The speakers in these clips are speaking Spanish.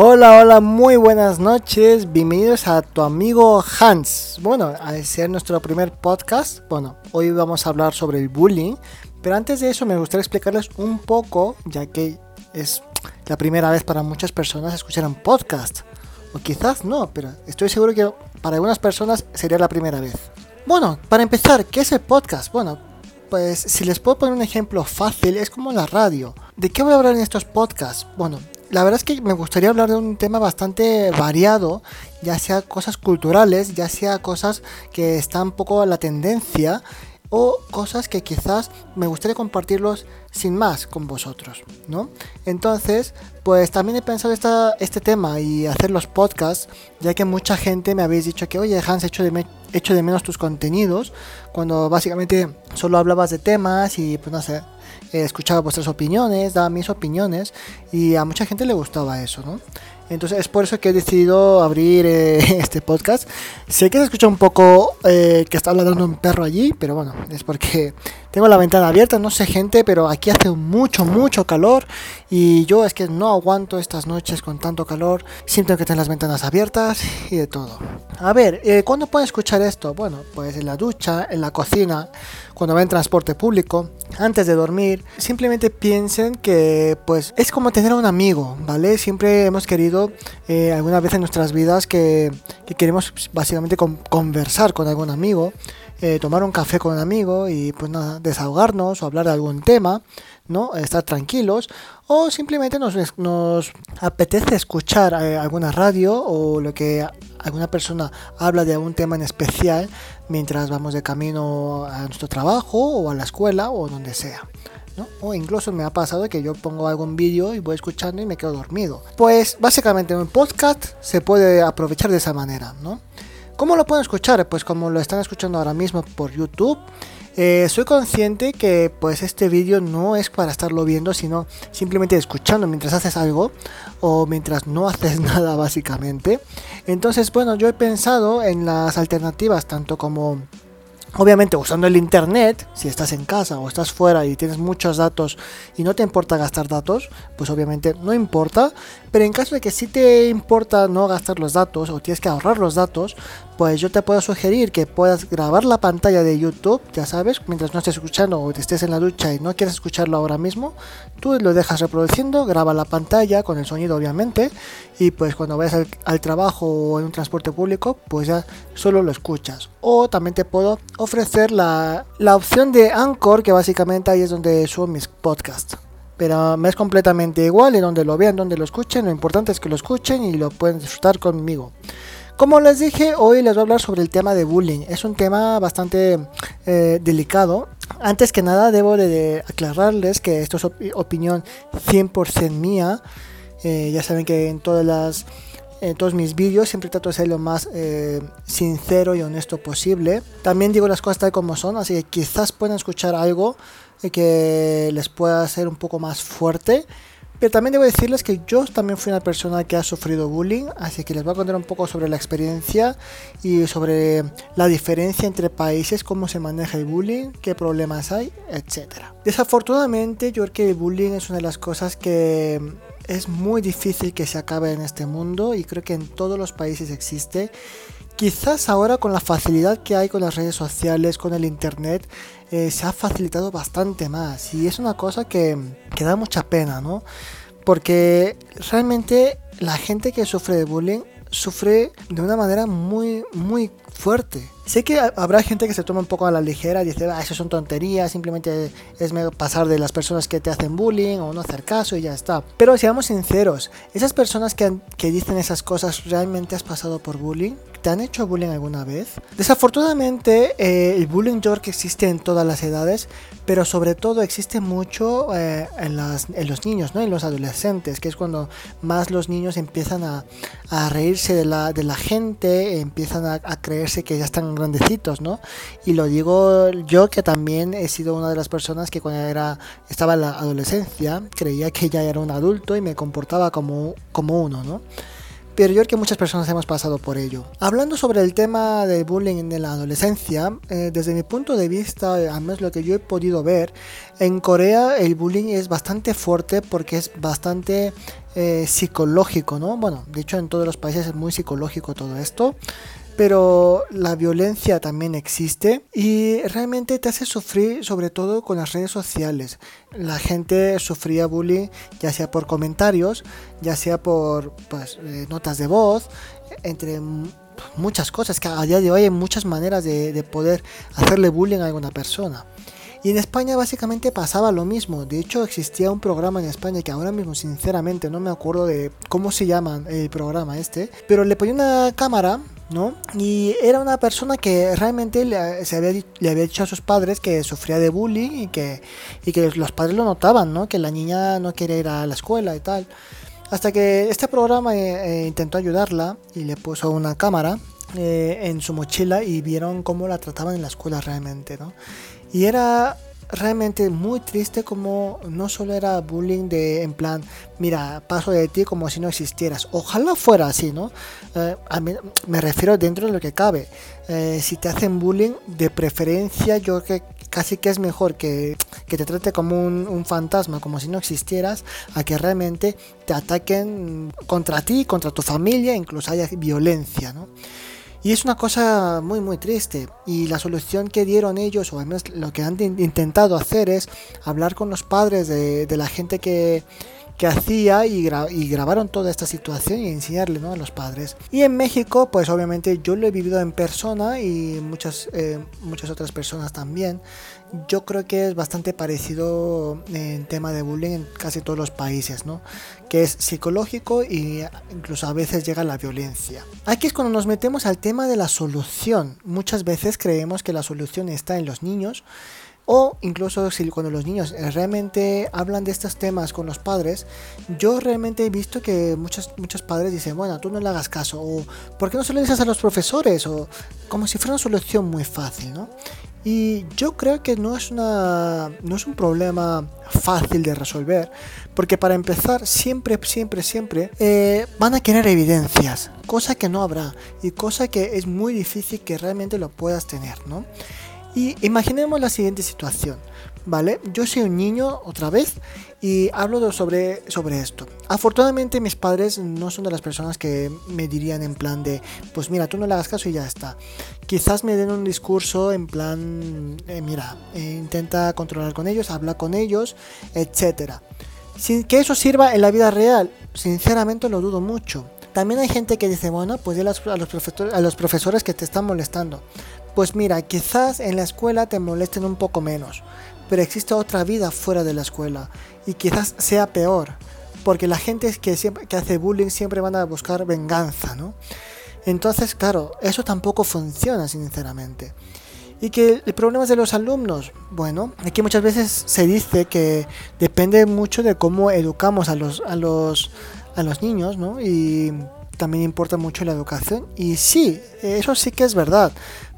Hola, hola, muy buenas noches. Bienvenidos a tu amigo Hans. Bueno, a ser nuestro primer podcast, bueno, hoy vamos a hablar sobre el bullying. Pero antes de eso me gustaría explicarles un poco, ya que es la primera vez para muchas personas escuchar un podcast. O quizás no, pero estoy seguro que para algunas personas sería la primera vez. Bueno, para empezar, ¿qué es el podcast? Bueno, pues si les puedo poner un ejemplo fácil, es como la radio. ¿De qué voy a hablar en estos podcasts? Bueno, la verdad es que me gustaría hablar de un tema bastante variado, ya sea cosas culturales, ya sea cosas que están un poco a la tendencia o cosas que quizás me gustaría compartirlos sin más con vosotros, ¿no? Entonces, pues también he pensado esta, este tema y hacer los podcasts, ya que mucha gente me habéis dicho que, oye, Hans, hecho de, hecho de menos tus contenidos, cuando básicamente solo hablabas de temas y, pues no sé, escuchaba vuestras opiniones, daba mis opiniones y a mucha gente le gustaba eso, ¿no? Entonces es por eso que he decidido abrir eh, este podcast. Sé que se escucha un poco eh, que está hablando un perro allí, pero bueno, es porque tengo la ventana abierta, no sé gente, pero aquí hace mucho, mucho calor y yo es que no aguanto estas noches con tanto calor. Siento que tengo las ventanas abiertas y de todo. A ver, eh, ¿cuándo pueden escuchar esto? Bueno, pues en la ducha, en la cocina, cuando va en transporte público, antes de dormir. Simplemente piensen que pues es como tener a un amigo, ¿vale? Siempre hemos querido eh, alguna vez en nuestras vidas que, queremos básicamente conversar con algún amigo. Eh, tomar un café con un amigo y pues desahogarnos o hablar de algún tema, ¿no? Estar tranquilos o simplemente nos, nos apetece escuchar eh, alguna radio o lo que alguna persona habla de algún tema en especial mientras vamos de camino a nuestro trabajo o a la escuela o donde sea. ¿No? O incluso me ha pasado que yo pongo algún vídeo y voy escuchando y me quedo dormido. Pues básicamente un podcast se puede aprovechar de esa manera, ¿no? ¿Cómo lo pueden escuchar? Pues como lo están escuchando ahora mismo por YouTube. Eh, soy consciente que pues este vídeo no es para estarlo viendo, sino simplemente escuchando mientras haces algo o mientras no haces nada básicamente. Entonces, bueno, yo he pensado en las alternativas tanto como Obviamente usando el internet, si estás en casa o estás fuera y tienes muchos datos y no te importa gastar datos, pues obviamente no importa. Pero en caso de que sí te importa no gastar los datos o tienes que ahorrar los datos, pues yo te puedo sugerir que puedas grabar la pantalla de YouTube, ya sabes, mientras no estés escuchando o te estés en la ducha y no quieres escucharlo ahora mismo, tú lo dejas reproduciendo, graba la pantalla con el sonido obviamente y pues cuando vayas al, trabajo o en un transporte público, pues ya solo lo escuchas. O también te puedo ofrecer la, la opción de Anchor, que básicamente ahí es donde subo mis podcasts pero me es completamente igual en donde lo vean, donde lo escuchen, lo importante es que lo escuchen y lo pueden disfrutar conmigo. Como les dije, hoy les voy a hablar sobre el tema de bullying. Es un tema bastante eh, delicado. Antes que nada, debo de, aclararles que esto es opinión 100% mía. Eh, ya saben que en todas las en todos mis vídeos siempre trato de ser lo más eh, sincero y honesto posible. También digo las cosas tal como son, así que quizás puedan escuchar algo que les pueda hacer un poco más fuerte. Pero también debo decirles que yo también fui una persona que ha sufrido bullying, así que les voy a contar un poco sobre la experiencia y sobre la diferencia entre países, cómo se maneja el bullying, qué problemas hay, etc. Desafortunadamente yo creo que el bullying es una de las cosas que es muy difícil que se acabe en este mundo y creo que en todos los países existe. Quizás ahora con la facilidad que hay con las redes sociales, con el internet, eh, se ha facilitado bastante más y es una cosa que, que da mucha pena, ¿no? Porque realmente la gente que sufre de bullying sufre de una manera muy, muy fuerte. Sé que habrá gente que se toma un poco a la ligera y dice, ah, eso son tonterías, simplemente es pasar de las personas que te hacen bullying o no hacer caso y ya está. Pero seamos sinceros, esas personas que, que dicen esas cosas, ¿realmente has pasado por bullying? ¿Te han hecho bullying alguna vez? Desafortunadamente, eh, el bullying yo que existe en todas las edades, pero sobre todo existe mucho eh, en, los niños, ¿no? En los adolescentes, que es cuando más los niños empiezan a, a reírse de la, de la gente, empiezan a, a creerse que ya están grandecitos, ¿no? Y lo digo yo que también he sido una de las personas que cuando era, estaba en la adolescencia creía que ya era un adulto y me comportaba como, como uno, ¿no? Pero yo creo que muchas personas hemos pasado por ello. Hablando sobre el tema del bullying en la adolescencia, eh, desde mi punto de vista, al menos lo que yo he podido ver, en Corea el bullying es bastante fuerte porque es bastante eh, psicológico, ¿no? Bueno, de hecho en todos los países es muy psicológico todo esto pero la violencia también existe y realmente te hace sufrir sobre todo con las redes sociales. La gente sufría bullying ya sea por comentarios, ya sea por pues, eh, notas de voz, entre muchas cosas, que a día de hoy hay muchas maneras de, de poder hacerle bullying a alguna persona. Y en España básicamente pasaba lo mismo. De hecho existía un programa en España que ahora mismo sinceramente no me acuerdo de cómo se llama el programa este. Pero le ponía una cámara ¿no? Y era una persona que realmente le, se había, le había dicho a sus padres que sufría de bullying y que, y que los padres lo notaban, ¿no? Que la niña no quería ir a la escuela y tal. Hasta que este programa eh, eh, intentó ayudarla y le puso una cámara eh, en su mochila y vieron cómo la trataban en la escuela realmente, ¿no? Y era realmente muy triste como no solo era bullying de en plan, mira, paso de ti como si no existieras. Ojalá fuera así, ¿no? Eh, me refiero dentro de lo que cabe. Eh, si te hacen bullying, de preferencia yo que casi que es mejor que, que te trate como un, un, fantasma, como si no existieras, a que realmente te ataquen contra ti, contra tu familia, incluso haya violencia, ¿no? Y es una cosa muy muy triste. Y la solución que dieron ellos, o al menos lo que han intentado hacer es hablar con los padres de, de la gente que, que hacía y, y, grabaron toda esta situación y enseñarle ¿no? a los padres. Y en México, pues obviamente yo lo he vivido en persona y muchas, eh, muchas otras personas también. Yo creo que es bastante parecido en tema de bullying en casi todos los países, ¿no? Que es psicológico y incluso a veces llega la violencia. Aquí es cuando nos metemos al tema de la solución. Muchas veces creemos que la solución está en los niños o incluso si cuando los niños realmente hablan de estos temas con los padres, yo realmente he visto que muchos, muchos padres dicen, bueno, tú no le hagas caso, o ¿por qué no se lo dices a los profesores? O como si fuera una solución muy fácil, ¿no? Y yo creo que no es, una, no es un problema fácil de resolver, porque para empezar, siempre, siempre, siempre eh, van a querer evidencias, cosa que no habrá y cosa que es muy difícil que realmente lo puedas tener, ¿no? Y imaginemos la siguiente situación, ¿vale? Yo soy un niño otra vez y hablo sobre, sobre esto. Afortunadamente mis padres no son de las personas que me dirían en plan de, pues mira, tú no le hagas caso y ya está. Quizás me den un discurso en plan, eh, mira, eh, intenta controlar con ellos, habla con ellos, etc. Sin que eso sirva en la vida real, sinceramente lo dudo mucho. También hay gente que dice, bueno, pues dile a los, a los profesores que te están molestando. Pues mira, quizás en la escuela te molesten un poco menos, pero existe otra vida fuera de la escuela y quizás sea peor, porque la gente que, siempre, hace bullying siempre van a buscar venganza, ¿no? Entonces, claro, eso tampoco funciona, sinceramente. Y que el problema es de los alumnos. Bueno, aquí muchas veces se dice que depende mucho de cómo educamos a los, a los, a los niños, ¿no? Y también importa mucho la educación. Y sí, eso sí que es verdad.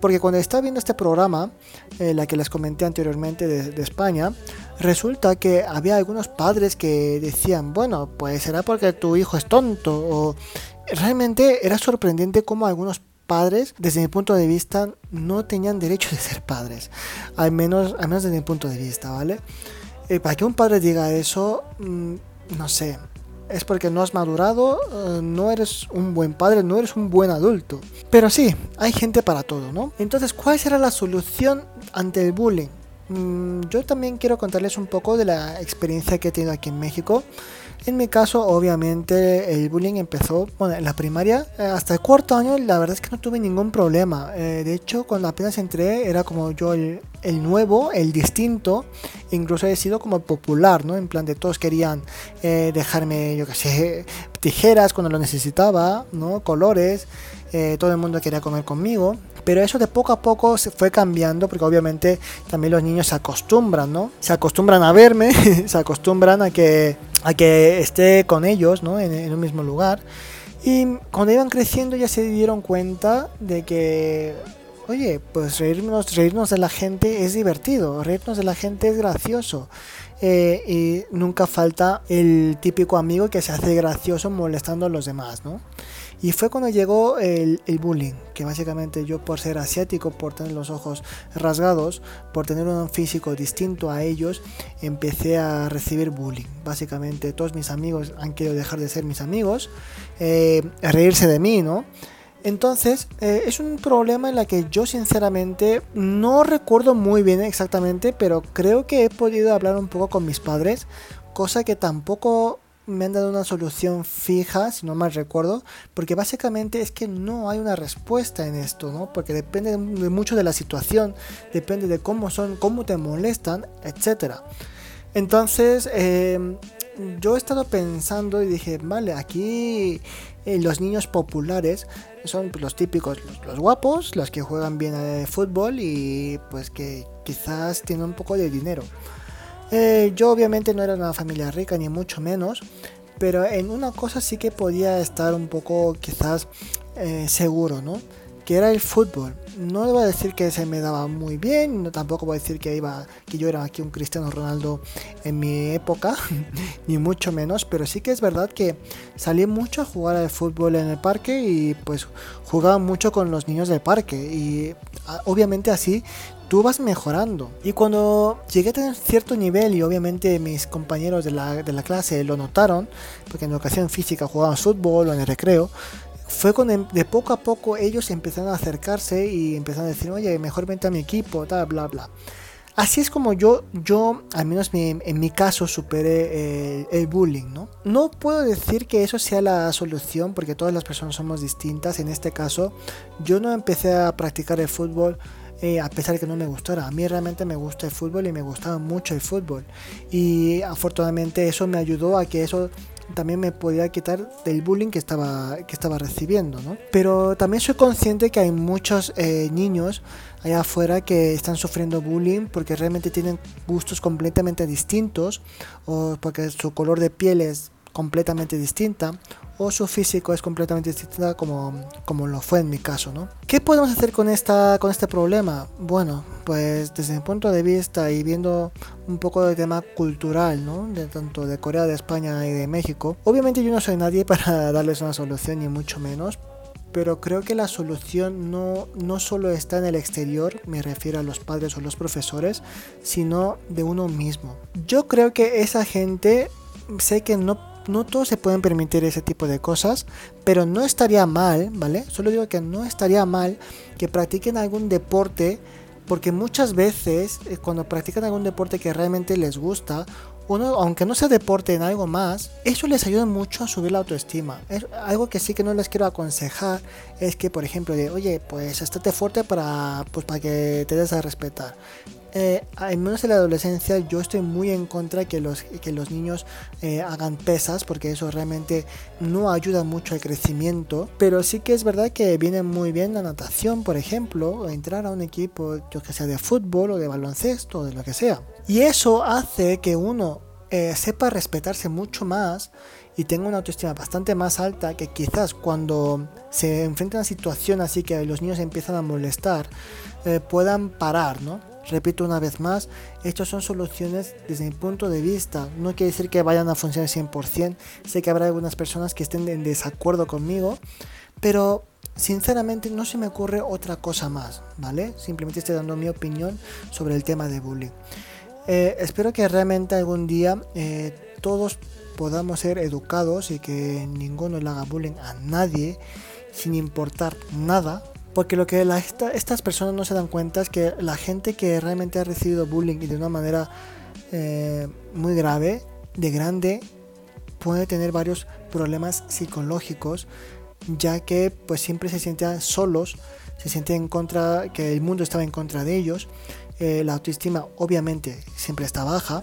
Porque cuando estaba viendo este programa, eh, la que les comenté anteriormente de, España, resulta que había algunos padres que decían, bueno, pues será porque tu hijo es tonto. O realmente era sorprendente cómo algunos padres, desde mi punto de vista, no tenían derecho de ser padres. Al menos, al menos desde mi punto de vista, ¿vale? Eh, para que un padre diga eso, mm, no sé, es porque no has madurado, eh, no eres un buen padre, no eres un buen adulto. Pero sí, hay gente para todo, ¿no? Entonces, ¿cuál será la solución ante el bullying? Mm, yo también quiero contarles un poco de la experiencia que he tenido aquí en México. En mi caso, obviamente, el bullying empezó, bueno, en la primaria, eh, hasta el cuarto año, la verdad es que no tuve ningún problema. Eh, de hecho, cuando apenas entré, era como yo el, nuevo, el distinto, incluso he sido como popular, ¿no? En plan de todos querían eh, dejarme, yo qué sé, tijeras cuando lo necesitaba, ¿no? Colores, todo el mundo quería comer conmigo. Pero eso de poco a poco se fue cambiando porque obviamente también los niños se acostumbran, ¿no? Se acostumbran a verme, se acostumbran a que, a que esté con ellos, ¿no? En, en un mismo lugar. Y cuando iban creciendo ya se dieron cuenta de que oye, pues reírnos, reírnos de la gente es divertido, reírnos de la gente es gracioso. Eh, y nunca falta el típico amigo que se hace gracioso molestando a los demás, ¿no? Y fue cuando llegó el, bullying, que básicamente yo por ser asiático, por tener los ojos rasgados, por tener un físico distinto a ellos, empecé a recibir bullying. Básicamente todos mis amigos han querido dejar de ser mis amigos, eh, reírse de mí, ¿no? Entonces, eh, es un problema en la que yo sinceramente no recuerdo muy bien exactamente, pero creo que he podido hablar un poco con mis padres, cosa que tampoco me han dado una solución fija, si no mal recuerdo, porque básicamente es que no hay una respuesta en esto, ¿no? Porque depende mucho de la situación, depende de cómo son, cómo te molestan, etc. Entonces, em, yo he estado pensando y dije, vale, aquí eh, los niños populares son pues, los típicos, los, guapos, los que juegan bien al fútbol y pues que quizás tienen un poco de dinero. Eh, yo obviamente no era una familia rica, ni mucho menos, pero en una cosa sí que podía estar un poco quizás eh, seguro, ¿no? Que era el fútbol. No voy a decir que se me daba muy bien, no, tampoco voy a decir que, iba, que yo era aquí un Cristiano Ronaldo en mi época, ni mucho menos, pero sí que es verdad que salí mucho a jugar al fútbol en el parque y pues jugaba mucho con los niños del parque y obviamente así tú vas mejorando. Y cuando llegué a tener cierto nivel y obviamente mis compañeros de la, de la clase lo notaron, porque en educación física jugaban fútbol o en el recreo, fue cuando de poco a poco ellos empezaron a acercarse y empezaron a decir, oye, mejor vente a mi equipo, tal, bla, bla. Así es como yo, yo al menos en mi caso, superé el, el, bullying, ¿no? No puedo decir que eso sea la solución porque todas las personas somos distintas. En este caso, yo no empecé a practicar el fútbol eh, a pesar de que no me gustara. A mí realmente me gusta el fútbol y me gustaba mucho el fútbol. Y afortunadamente eso me ayudó a que eso también me podía quitar del bullying que estaba, que estaba recibiendo. ¿no? Pero también soy consciente que hay muchos eh, niños allá afuera que están sufriendo bullying porque realmente tienen gustos completamente distintos o porque su color de piel es completamente distinta o su físico es completamente distinta como, como lo fue en mi caso, ¿no? ¿Qué podemos hacer con, esta, con este problema? Bueno, pues desde mi punto de vista y viendo un poco del tema cultural, ¿no? De tanto de Corea, de España y de México, obviamente yo no soy nadie para darles una solución ni mucho menos, pero creo que la solución no, no solo está en el exterior, me refiero a los padres o los profesores, sino de uno mismo. Yo creo que esa gente, sé que no no todos se pueden permitir ese tipo de cosas, pero no estaría mal, ¿vale? Solo digo que no estaría mal que practiquen algún deporte, porque muchas veces eh, cuando practican algún deporte que realmente les gusta, uno, aunque no sea deporte en algo más, eso les ayuda mucho a subir la autoestima. Es algo que sí que no les quiero aconsejar es que, por ejemplo, de, oye, pues estate fuerte para, pues, para que te des a respetar eh, al menos en la adolescencia, yo estoy muy en contra que los, que los niños eh, hagan pesas, porque eso realmente no ayuda mucho al crecimiento. Pero sí que es verdad que viene muy bien la natación, por ejemplo, o entrar a un equipo, yo que sea de fútbol o de baloncesto o de lo que sea. Y eso hace que uno eh, sepa respetarse mucho más y tenga una autoestima bastante más alta que quizás cuando se enfrenta a una situación así que los niños empiezan a molestar eh, puedan parar, ¿no? Repito una vez más, estas son soluciones desde mi punto de vista. No quiere decir que vayan a funcionar 100%. Sé que habrá algunas personas que estén en desacuerdo conmigo, pero sinceramente no se me ocurre otra cosa más, ¿vale? Simplemente estoy dando mi opinión sobre el tema de bullying. Eh, espero que realmente algún día eh, todos podamos ser educados y que ninguno le haga bullying a nadie sin importar nada, porque lo que estas personas no se dan cuenta es que la gente que realmente ha recibido bullying y de una manera eh, muy grave, de grande, puede tener varios problemas psicológicos, ya que pues siempre se sienten solos, se sienten en contra, que el mundo estaba en contra de ellos, eh, la autoestima obviamente siempre está baja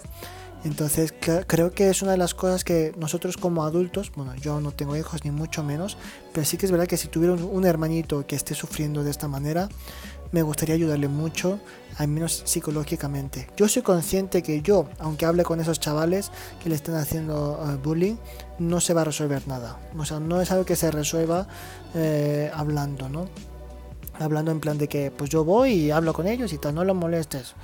entonces creo que es una de las cosas que nosotros como adultos, bueno, yo no tengo hijos ni mucho menos, pero sí que es verdad que si tuviera un, hermanito que esté sufriendo de esta manera, me gustaría ayudarle mucho, al menos psicológicamente. Yo soy consciente que yo, aunque hable con esos chavales que le están haciendo eh, bullying, no se va a resolver nada. O sea, no es algo que se resuelva eh, hablando, ¿no? Hablando en plan de que pues yo voy y hablo con ellos y tal, no los molestes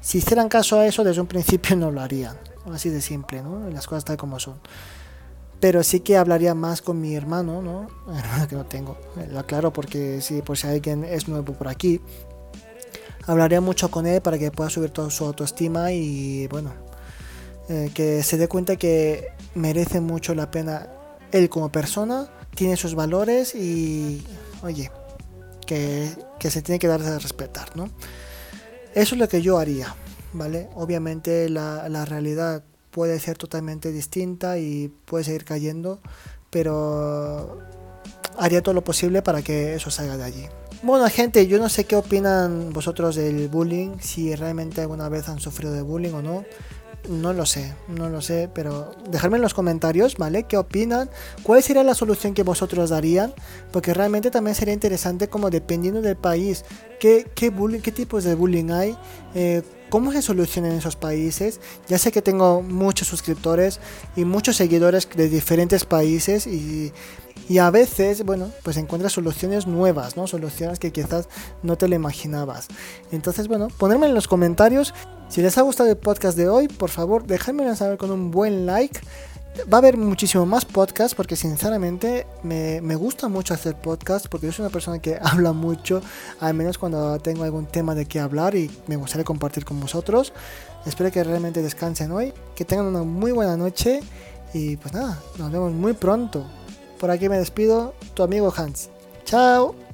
si hicieran caso a eso desde un principio no lo harían. Así de simple, ¿no? Las cosas tal como son. Pero sí que hablaría más con mi hermano, ¿no? Hermano que no tengo. Lo aclaro porque sí, por si alguien es nuevo por aquí. Hablaría mucho con él para que pueda subir toda su autoestima y bueno, eh, que se dé cuenta que merece mucho la pena él como persona, tiene sus valores y, oye, que, que se tiene que dar a respetar, ¿no? Eso es lo que yo haría, ¿vale? Obviamente la, la realidad puede ser totalmente distinta y puede seguir cayendo, pero haría todo lo posible para que eso salga de allí. Bueno, gente, yo no sé qué opinan vosotros del bullying, si realmente alguna vez han sufrido de bullying o no. No lo sé, no lo sé, pero dejadme en los comentarios, ¿vale? ¿Qué opinan? ¿Cuál sería la solución que vosotros darían? Porque realmente también sería interesante como dependiendo del país, qué, qué, bullying, qué tipos de bullying hay, eh, cómo se solucionan esos países. Ya sé que tengo muchos suscriptores y muchos seguidores de diferentes países y, y a veces, bueno, pues encuentras soluciones nuevas, ¿no? Soluciones que quizás no te lo imaginabas. Entonces, bueno, ponerme en los comentarios. Si les ha gustado el podcast de hoy, por favor, dejadmelo saber con un buen like. Va a haber muchísimo más podcasts porque sinceramente me, me, gusta mucho hacer podcast porque yo soy una persona que habla mucho, al menos cuando tengo algún tema de qué hablar y me gustaría compartir con vosotros. Espero que realmente descansen hoy, que tengan una muy buena noche y pues nada, nos vemos muy pronto. Por aquí me despido, tu amigo Hans. Chao.